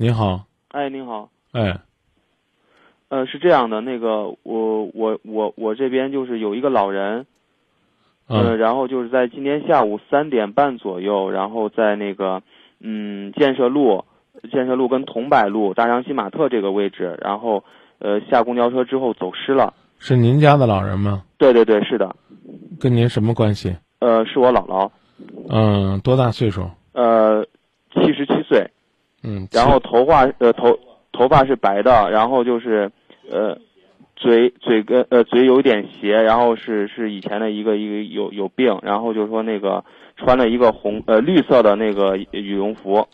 你好，哎，您好，哎，呃，是这样的，那个我我我我这边就是有一个老人，呃，嗯然后就是在今天下午三点半左右，然后在那个嗯建设路、建设路跟桐柏路、大洋新玛特这个位置，然后呃下公交车之后走失了。是您家的老人吗？对对对，是的，跟您什么关系？呃，是我姥姥，嗯，多大岁数？呃，七十七岁，嗯，然后头发呃头头发是白的，然后就是呃嘴嘴跟呃嘴有点斜，然后是是以前的一个一个有有病，然后就说那个穿了一个红呃绿色的那个羽绒服，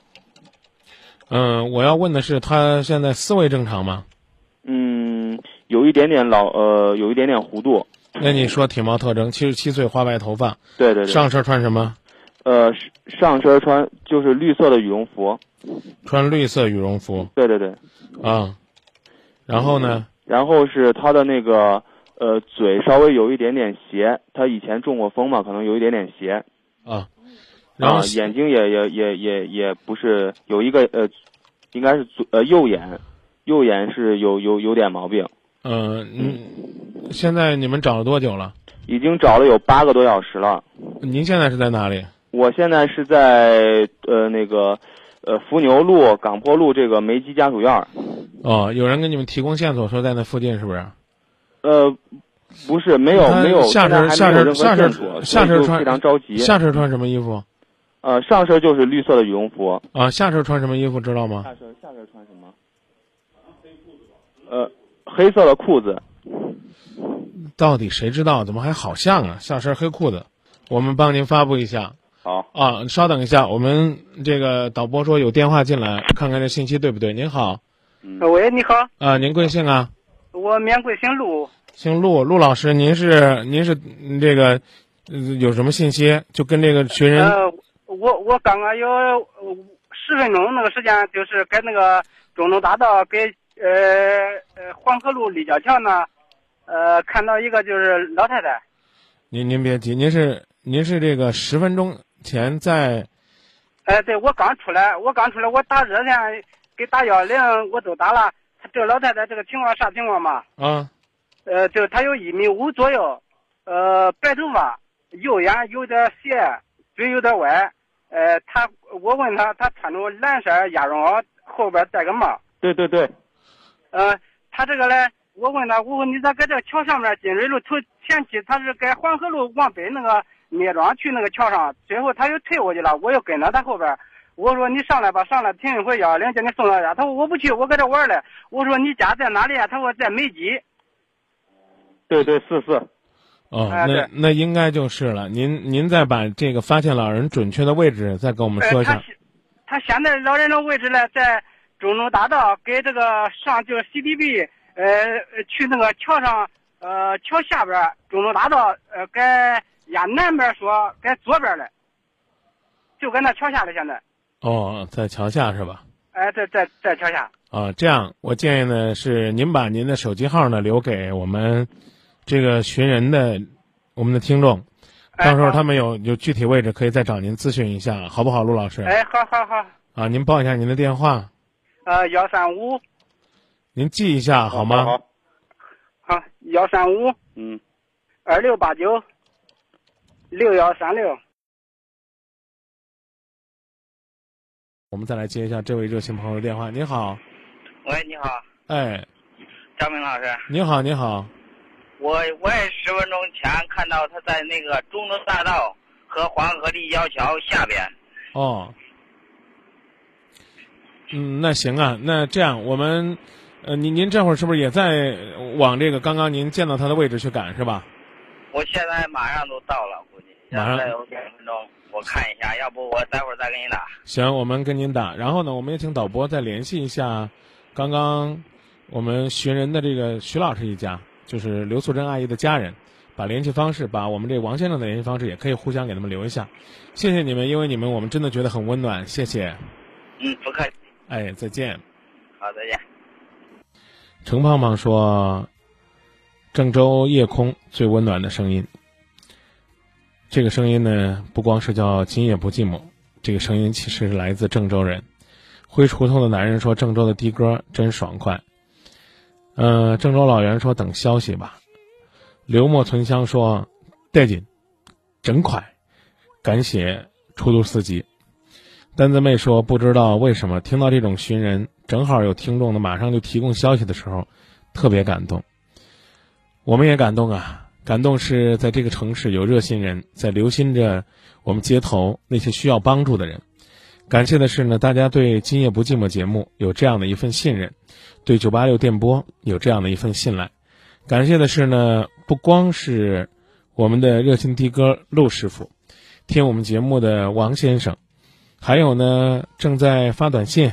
嗯，我要问的是，他现在思维正常吗？嗯，有一点点老呃有一点点弧度，那你说体貌特征，七十七岁，花白头发，对对对，上身穿什么？呃上身穿就是绿色的羽绒服，穿绿色羽绒服对对对，啊。然后呢？然后是他的那个呃嘴稍微有一点点斜，他以前中过风嘛，可能有一点点斜。啊，然后啊，眼睛也也也也也不是有一个呃，应该是左呃右眼，右眼是有有有点毛病，嗯嗯，现在你们找了多久了？已经找了有八个多小时了。您现在是在哪里？我现在是在呃那个呃伏牛路港坡路这个梅基家属院儿，哦，有人给你们提供线索说在那附近，是不是？呃，不是没有没有，下身现在还没有任何下身，下身穿非常着急。下身穿什么衣服？呃上身就是绿色的羽绒服，啊，下身穿什么衣服知道吗？下身下身穿什么？呃，黑色的裤子。到底谁知道？怎么还好像啊？下身黑裤子，我们帮您发布一下好，啊。稍等一下，我们这个导播说有电话进来，看看这信息对不对？您好，喂，你好，啊，您贵姓啊？我免贵姓陆，姓陆，陆老师，您是您是嗯这个、呃有什么信息？就跟这个学人呃，我我刚刚有呃十分钟那个时间，就是跟那个中东大道跟呃呃黄河路立交桥那，呃看到一个就是老太太，您您别急，您是您是这个十分钟前在哎、对我刚出来，我刚出来，我打热线给打幺零，我都打了，这个老太太这个情况啥情况嘛？啊呃，就她有一米五左右，呃，白头发，右眼有点斜，嘴有点歪。呃，她我问她，她穿着蓝色鸭绒袄，后边戴个帽。对对对，呃，她这个嘞，我问她，我问你咋搁这桥上面金水路头前期她是在黄河路往北那个聂庄去那个桥上，最后他又退过去了，我又跟到他后边。我说你上来吧，上来停一会幺幺零，叫你送到家。他说我不去，我搁这玩嘞。我说你家在哪里啊？他说在美集。对对是是，哦，那那应该就是了。您您再把这个发现老人准确的位置再跟我们说一呃，他下。他现在老人的位置呢，在中州大道跟这个上就是 CDB，呃，呃去那个桥上，呃，桥下边儿中州大道，呃，该压南边说该左边嘞，就搁那桥下了。现在，哦，在桥下是吧？哎、在在在桥下。啊，这样我建议呢是您把您的手机号呢留给我们这个寻人的我们的听众，到时候他们有有具体位置可以再找您咨询一下，好不好，陆老师？哎，好好好，啊，您报一下您的电话，呃，幺三五，您记一下好吗？好，好，幺三五嗯，二六八九六幺三六。我们再来接一下这位热心朋友的电话。您好，喂，你好，哎，张明老师。您好，您好，我我也十分钟前看到他在那个中东大道和黄河立交桥下边。哦，嗯，那行啊，那这样我们，呃，您您这会儿是不是也在往这个刚刚您见到他的位置去赶是吧？我现在马上都到了，马上再有两分钟，我看一下，要不我待会儿再给你打。行，我们跟您打，然后呢，我们也请导播再联系一下刚刚我们寻人的这个徐老师一家，就是刘素珍阿姨的家人，把联系方式，把我们这王先生的联系方式也可以互相给他们留一下。谢谢你们，因为你们我们真的觉得很温暖，谢谢。嗯，不客气，哎，再见。好，再见。程胖胖说：“郑州夜空最温暖的声音。这个声音呢，不光是叫今夜不寂寞，这个声音其实是来自郑州人。灰锄头的男人说：“郑州的的哥真爽快。”呃，郑州老袁说：“等消息吧。”刘墨存香说：“带劲，真快，感谢出租司机。”单子妹说：“不知道为什么听到这种寻人，正好有听众呢，马上就提供消息的时候，特别感动。我们也感动啊，感动是在这个城市有热心人在留心着我们街头那些需要帮助的人。感谢的是呢，大家对《今夜不寂寞》节目有这样的一份信任，对九八六电波有这样的一份信赖。感谢的是呢，不光是我们的热心的哥陆师傅，听我们节目的王先生。”还有呢，正在发短信、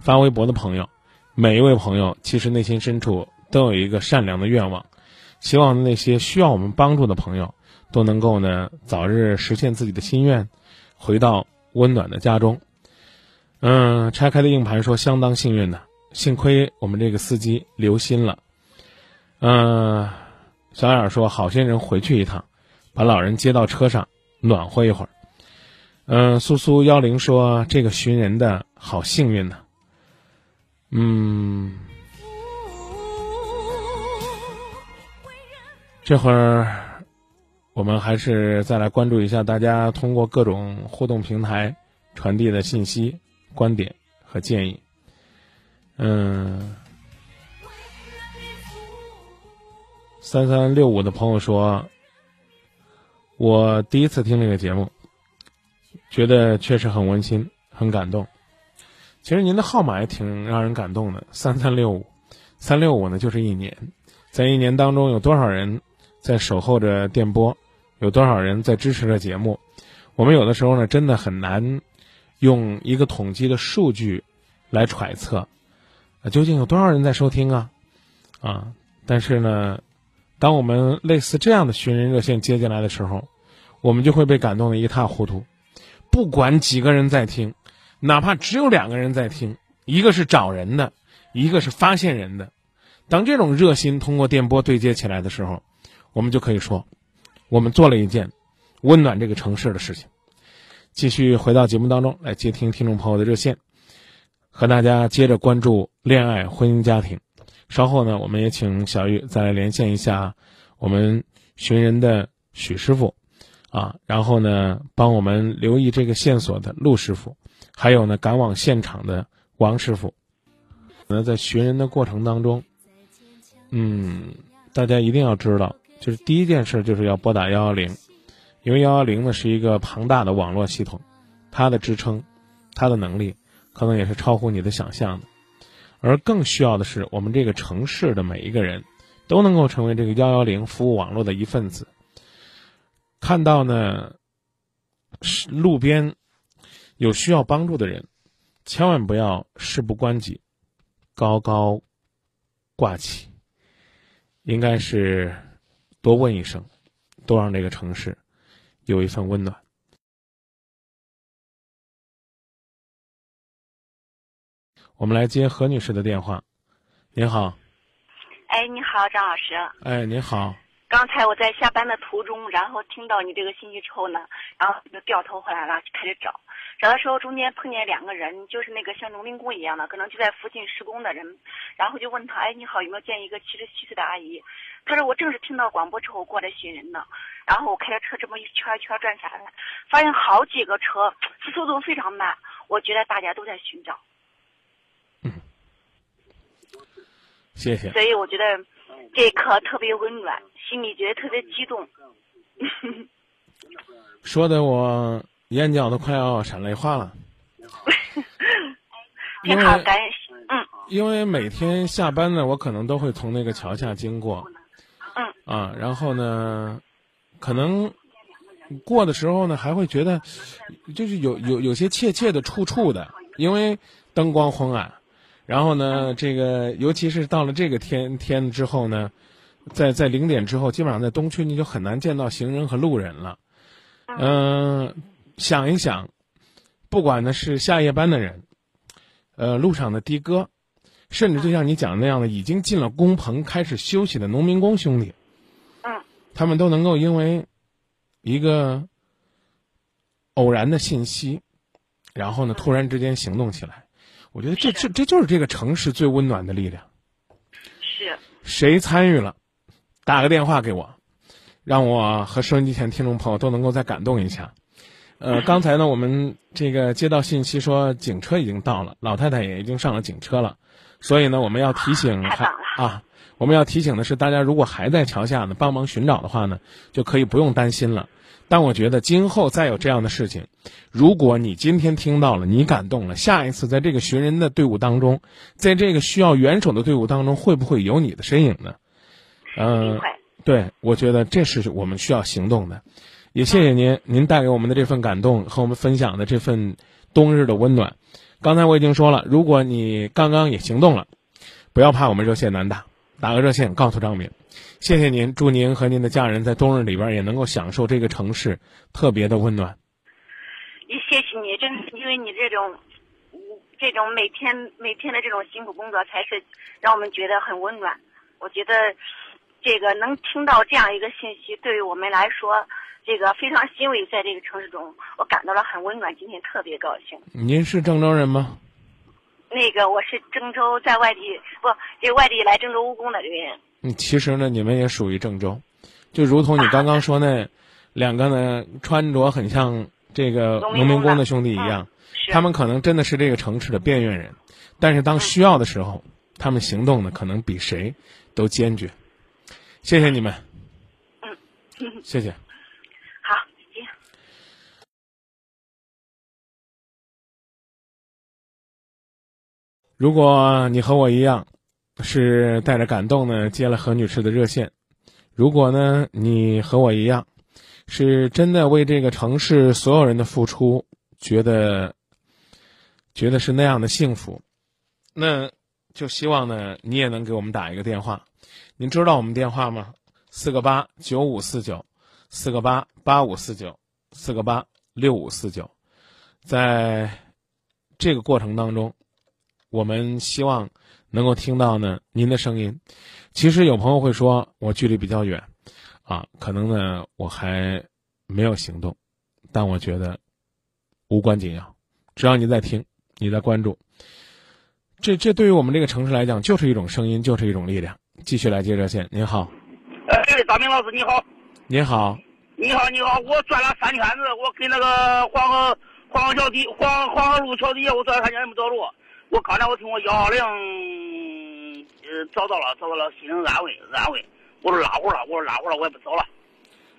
发微博的朋友，每一位朋友其实内心深处都有一个善良的愿望，希望那些需要我们帮助的朋友都能够呢早日实现自己的心愿，回到温暖的家中。嗯，拆开的硬盘说相当幸运呢，幸亏我们这个司机留心了。嗯，小眼说好心人回去一趟，把老人接到车上暖和一会儿。嗯，苏苏幺零说这个寻人的好幸运呢。嗯，这会儿我们还是再来关注一下大家通过各种互动平台传递的信息、观点和建议。嗯，三三六五的朋友说，我第一次听这个节目。觉得确实很温馨，很感动。其实您的号码也挺让人感动的，三三六五，三六五呢就是一年，在一年当中有多少人在守候着电波，有多少人在支持着节目？我们有的时候呢真的很难用一个统计的数据来揣测，究竟有多少人在收听啊？啊，但是呢，当我们类似这样的寻人热线接进来的时候，我们就会被感动的一塌糊涂。不管几个人在听，哪怕只有两个人在听，一个是找人的，一个是发现人的。当这种热心通过电波对接起来的时候，我们就可以说，我们做了一件温暖这个城市的事情。继续回到节目当中来接听听众朋友的热线，和大家接着关注恋爱、婚姻、家庭。稍后呢，我们也请小玉再来连线一下我们寻人的许师傅。啊，然后呢，帮我们留意这个线索的陆师傅，还有呢，赶往现场的王师傅。那在寻人的过程当中，嗯，大家一定要知道，就是第一件事就是要拨打幺幺零，因为幺幺零呢是一个庞大的网络系统，它的支撑，它的能力，可能也是超乎你的想象的。而更需要的是，我们这个城市的每一个人，都能够成为这个幺幺零服务网络的一份子。看到呢，是路边有需要帮助的人，千万不要事不关己，高高挂起，应该是多问一声，多让这个城市有一份温暖。我们来接何女士的电话，您好。哎，你好，张老师。哎，您好。刚才我在下班的途中，然后听到你这个信息之后呢，然后就掉头回来了，就开始找。找的时候中间碰见两个人，就是那个像农民工一样的，可能就在附近施工的人。然后就问他，哎，你好，有没有见一个七十七岁的阿姨？他说我正是听到广播之后过来寻人的。然后我开着车这么一圈一圈转下来，发现好几个车，速度非常慢。我觉得大家都在寻找。嗯，谢谢。所以我觉得这一刻特别温暖。心里觉得特别激动，说的我眼角都快要闪泪花了。你好，感恩，嗯。因为每天下班呢，我可能都会从那个桥下经过，嗯。啊，然后呢，可能过的时候呢，还会觉得就是有有有些怯怯的、怵怵的，因为灯光昏暗。然后呢，这个尤其是到了这个天天之后呢。在在零点之后，基本上在东区你就很难见到行人和路人了。嗯，想一想，不管呢是下夜班的人，呃，路上的的哥，甚至就像你讲的那样的已经进了工棚开始休息的农民工兄弟，嗯，他们都能够因为一个偶然的信息，然后呢突然之间行动起来。我觉得这这这就是这个城市最温暖的力量。是，谁参与了，打个电话给我，让我和收音机前听众朋友都能够再感动一下。呃，刚才呢，我们这个接到信息说警车已经到了，老太太也已经上了警车了，所以呢，我们要提醒啊，我们要提醒的是，大家如果还在桥下呢，帮忙寻找的话呢，就可以不用担心了。但我觉得今后再有这样的事情，如果你今天听到了，你感动了，下一次在这个寻人的队伍当中，在这个需要援手的队伍当中，会不会有你的身影呢？嗯。对，我觉得这是我们需要行动的。也谢谢您，您带给我们的这份感动和我们分享的这份冬日的温暖。刚才我已经说了，如果你刚刚也行动了，不要怕我们热线难打，打个热线告诉张明。谢谢您，祝您和您的家人在冬日里边也能够享受这个城市特别的温暖。也谢谢你，真因为你这种，嗯这种每天每天的这种辛苦工作，才是让我们觉得很温暖。我觉得，这个能听到这样一个信息，对于我们来说，这个非常欣慰。在这个城市中，我感到了很温暖，今天特别高兴。您是郑州人吗？那个我是郑州在外地不，这外地来郑州务工的这个人。嗯，其实呢，你们也属于郑州，就如同你刚刚说那两个呢，穿着很像这个农民工的兄弟一样，是他们可能真的是这个城市的边缘人，但是当需要的时候，他们行动呢，可能比谁都坚决。谢谢你们，嗯，谢谢。如果你和我一样，是带着感动呢接了何女士的热线；如果呢你和我一样，是真的为这个城市所有人的付出觉得觉得是那样的幸福，那就希望呢你也能给我们打一个电话。您知道我们电话吗？四个八九五四九，四个八八五四九，四个八六五四九。在这个过程当中，我们希望能够听到呢您的声音。其实有朋友会说我距离比较远，啊，可能呢我还没有行动，但我觉得无关紧要，只要你在听，你在关注，这这对于我们这个城市来讲就是一种声音，就是一种力量。继续来接热线，您好，哎，大明老师你好，您好，你好你好，我转了三圈子，我跟那个黄河黄河桥底黄黄河路桥底下，我转了三圈没找着。我刚才我听我幺二零，呃，找到了找到了，心灵安慰安慰。我说拉活了，我说拉活了，我也不走了。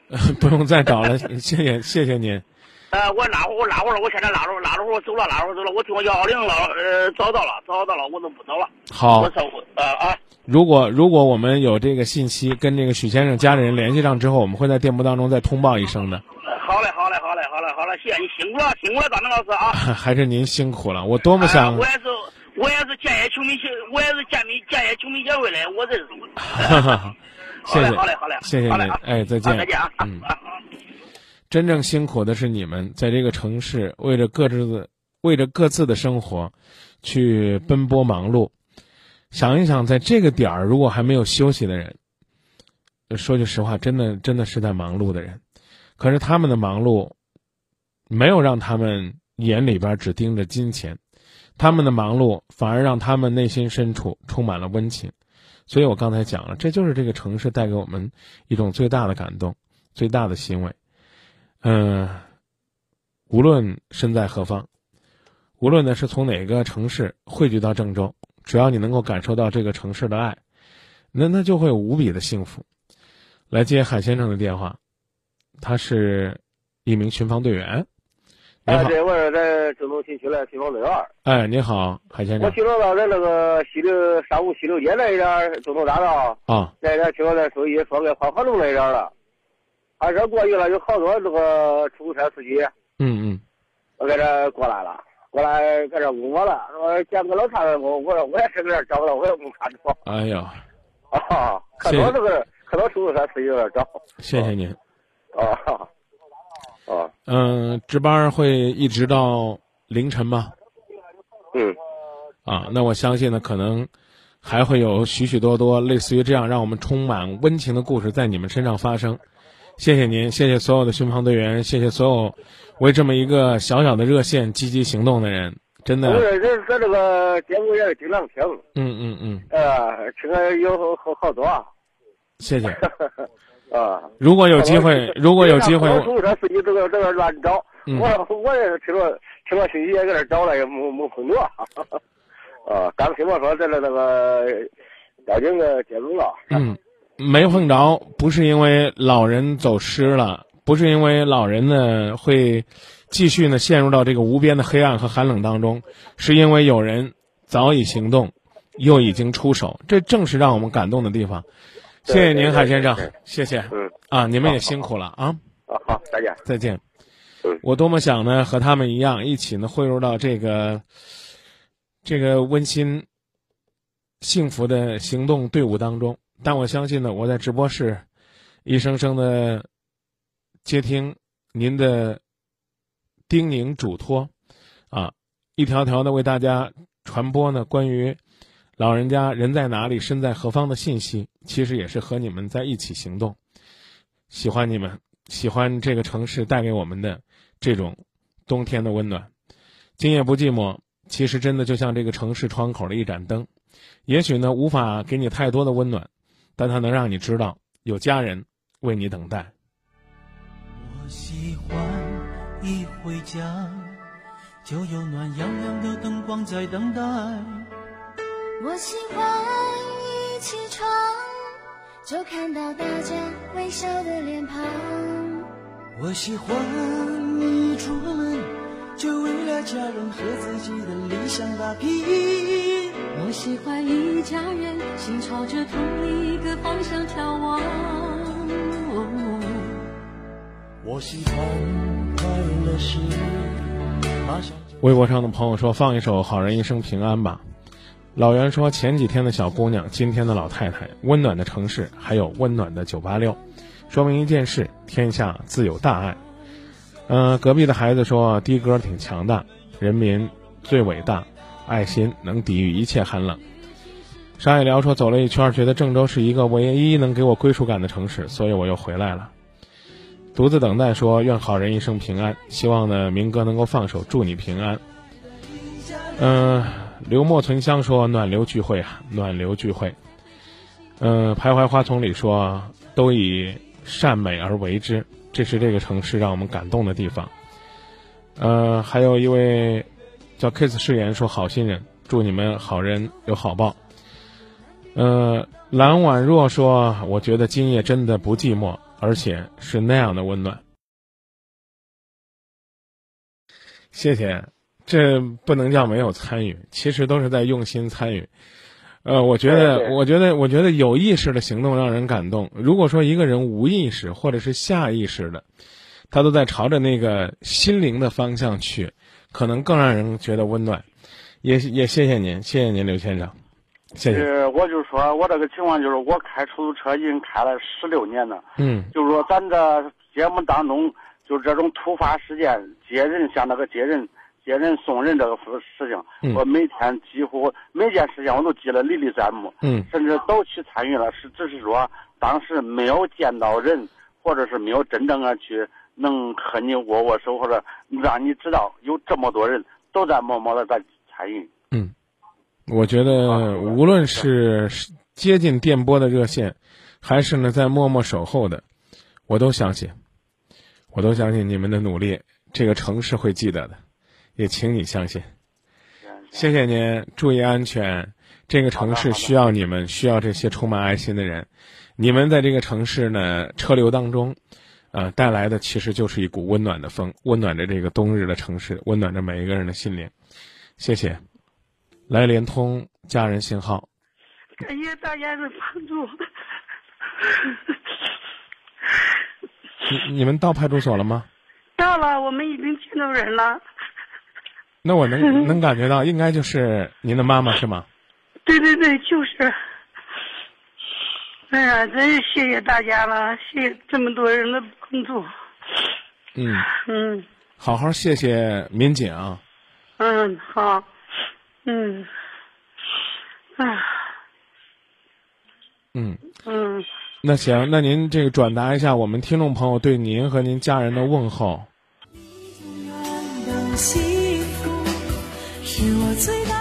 不用再找了，谢谢谢谢您。呃，我拉活我拉活了，我现在拉着拉着会儿我走了拉会儿走了，我听我幺二零了，呃，找到了找到了，我都不走了。好我，走呃啊，如果如果我们有这个信息跟这个许先生家里人联系上之后，我们会在电波当中再通报一声的。好嘞好嘞好嘞好嘞好嘞，谢谢你辛苦了辛苦了，张明老师啊。还是您辛苦了，我多么想哎我也是，我也是建业球迷协，我也是建民建业球迷协会的，我认识你。谢谢，好嘞，好嘞，谢谢您哎，再见，再见啊。嗯，啊真正辛苦的是你们，在这个城市为着各自的为着各自的生活，去奔波忙碌。想一想，在这个点儿，如果还没有休息的人，说句实话，真的真的是在忙碌的人。可是他们的忙碌，没有让他们眼里边只盯着金钱，他们的忙碌反而让他们内心深处充满了温情。所以我刚才讲了，这就是这个城市带给我们一种最大的感动，最大的欣慰。嗯、无论身在何方，无论呢是从哪个城市汇聚到郑州，只要你能够感受到这个城市的爱，那那就会无比的幸福。来接海先生的电话，他是一名巡防队员。你哎，好，对，我是在郑州新区的巡防队员儿。哎，你好，海先生我听说到在那个西六商务西六街那一点儿，中东大道啊，那一点儿，听说那收音说给黄河路那一点儿了。他这过去了，有好多这个出租车司机，嗯嗯，我在这过来了，过来搁这问我了，说见个老太太我我说我也是搁这找不到，我也没看着。哎呀，啊，可多这个可多出租车司机在这找。谢谢您。啊啊嗯，值班会一直到凌晨吗？嗯啊，那我相信呢，可能还会有许许多多类似于这样让我们充满温情的故事在你们身上发生。谢谢您，谢谢所有的巡防队员，谢谢所有为这么一个小小的热线积极行动的人。真的我，这这这这个节目也是经常听，嗯嗯嗯，呃，听了有好好多啊。谢谢。啊，如果有机会，如果有机会，出租车司机这个这个乱找，嗯我我也是听了听了信息也搁这找了，也没没碰着。啊，刚听我说这个那个交警的接走了。嗯，没碰着，不是因为老人走失了，不是因为老人呢会继续呢陷入到这个无边的黑暗和寒冷当中，是因为有人早已行动，又已经出手，这正是让我们感动的地方。谢谢您，海先生谢谢嗯，啊，你们也辛苦了啊，啊，好，再见。再见嗯。我多么想呢和他们一样，一起呢汇入到这个这个温馨、幸福的行动队伍当中。但我相信呢，我在直播室一声声的接听您的叮咛嘱托，啊，一条条的为大家传播呢关于老人家人在哪里、身在何方的信息，其实也是和你们在一起行动。喜欢你们，喜欢这个城市带给我们的这种冬天的温暖。今夜不寂寞，其实真的就像这个城市窗口的一盏灯，也许呢无法给你太多的温暖，但它能让你知道有家人为你等待。我喜欢一回家就有暖洋洋的灯光在等待。我喜欢一起床就看到大家微笑的脸庞。我喜欢一出门就为了家人和自己的理想打拼。我喜欢一家人心朝着同一个方向眺望。我喜欢快乐时马上微博上的朋友说放一首《好人一生平安》吧。老袁说前几天的小姑娘，今天的老太太，温暖的城市，还有温暖的九八六，说明一件事：天下自有大爱。嗯、隔壁的孩子说的哥挺强大，人民最伟大，爱心能抵御一切寒冷。沙野聊说走了一圈，觉得郑州是一个唯一能给我归属感的城市，所以我又回来了。独自等待说愿好人一生平安，希望呢明哥能够放手，祝你平安。嗯、流墨存香说暖流聚会啊，暖流聚会。嗯、徘徊花丛里说都以善美而为之，这是这个城市让我们感动的地方。呃，还有一位叫 Kiss 誓言说好心人，祝你们好人有好报。呃，蓝婉若说，我觉得今夜真的不寂寞，而且是那样的温暖。谢谢，这不能叫没有参与，其实都是在用心参与。呃，我觉得，我觉得，我觉得有意识的行动让人感动。如果说一个人无意识或者是下意识的，他都在朝着那个心灵的方向去，可能更让人觉得温暖。也也谢谢您，谢谢您，刘先生，谢谢。呃，我就说我这个情况就是我开出租车已经开了十六年了，嗯就是说咱这节目当中，就是这种突发事件接人像那个接人接人送人这个事事情，嗯。我每天几乎每件事情我都记得历历在目，嗯。甚至都去参与了，是只是说当时没有见到人，或者是没有真正的去能和你握握手，或者让你知道有这么多人都在默默的在参与。嗯，我觉得无论是接近电波的热线，还是呢在默默守候的，我都相信，我都相信你们的努力，这个城市会记得的，也请你相信。谢谢您，注意安全。这个城市需要你们，需要这些充满爱心的人。你们在这个城市呢车流当中，呃，带来的其实就是一股温暖的风，温暖着这个冬日的城市，温暖着每一个人的心灵。谢谢。来联通家人信号，感谢大家的帮助。你你们到派出所了吗？到了，我们已经见到人了。那我能 能感觉到，应该就是您的妈妈是吗？对对对，就是。哎呀，真是谢谢大家了，谢谢这么多人的帮助。嗯，嗯好好谢谢民警。嗯，好，嗯，啊嗯，嗯，那行，那您这个转达一下我们听众朋友对您和您家人的问候。是我最大